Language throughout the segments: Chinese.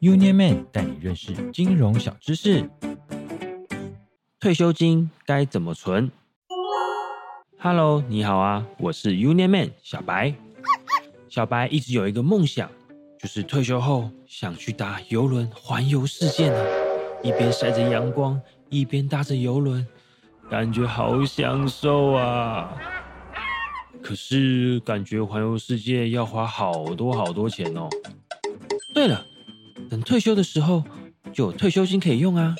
Union Man 带你认识金融小知识。退休金该怎么存？Hello，你好啊，我是 Union Man 小白。小白一直有一个梦想，就是退休后想去搭游轮环游世界呢。一边晒着阳光，一边搭着游轮，感觉好享受啊！可是感觉环游世界要花好多好多钱哦。对了。等退休的时候就有退休金可以用啊！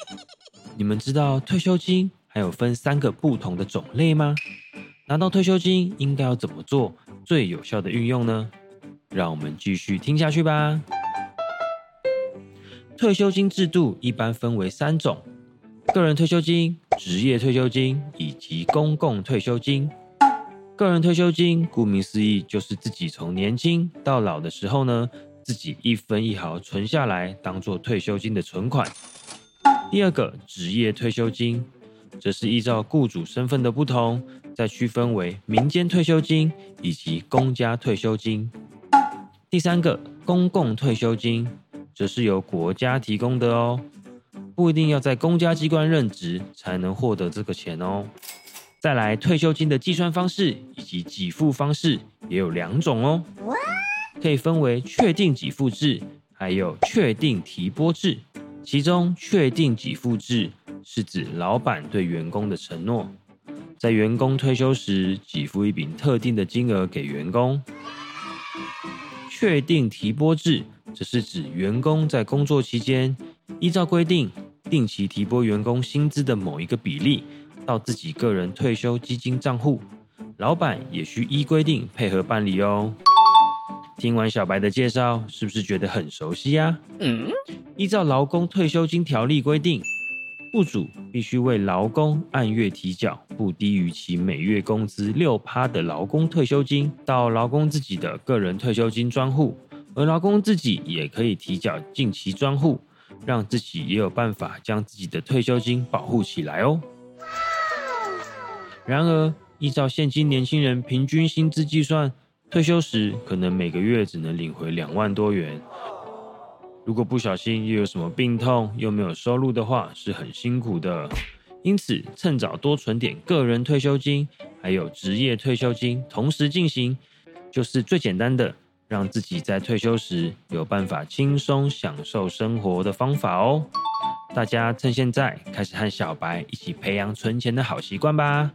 你们知道退休金还有分三个不同的种类吗？拿到退休金应该要怎么做最有效的运用呢？让我们继续听下去吧。退休金制度一般分为三种：个人退休金、职业退休金以及公共退休金。个人退休金顾名思义就是自己从年轻到老的时候呢。自己一分一毫存下来，当做退休金的存款。第二个职业退休金，则是依照雇主身份的不同，再区分为民间退休金以及公家退休金。第三个公共退休金，则是由国家提供的哦，不一定要在公家机关任职才能获得这个钱哦。再来，退休金的计算方式以及给付方式也有两种哦。可以分为确定给付制，还有确定提拨制。其中，确定给付制是指老板对员工的承诺，在员工退休时给付一笔特定的金额给员工；确定提拨制则是指员工在工作期间依照规定定期提拨员工薪资的某一个比例到自己个人退休基金账户，老板也需依规定配合办理哦。听完小白的介绍，是不是觉得很熟悉呀？嗯，依照劳工退休金条例规定，雇主必须为劳工按月提缴不低于其每月工资六趴的劳工退休金到劳工自己的个人退休金专户，而劳工自己也可以提缴近期专户，让自己也有办法将自己的退休金保护起来哦。然而，依照现今年轻人平均薪资计算。退休时可能每个月只能领回两万多元，如果不小心又有什么病痛，又没有收入的话，是很辛苦的。因此，趁早多存点个人退休金，还有职业退休金，同时进行，就是最简单的，让自己在退休时有办法轻松享受生活的方法哦。大家趁现在开始和小白一起培养存钱的好习惯吧，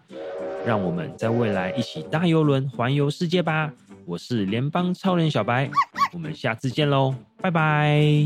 让我们在未来一起搭游轮环游世界吧！我是联邦超人小白，我们下次见喽，拜拜。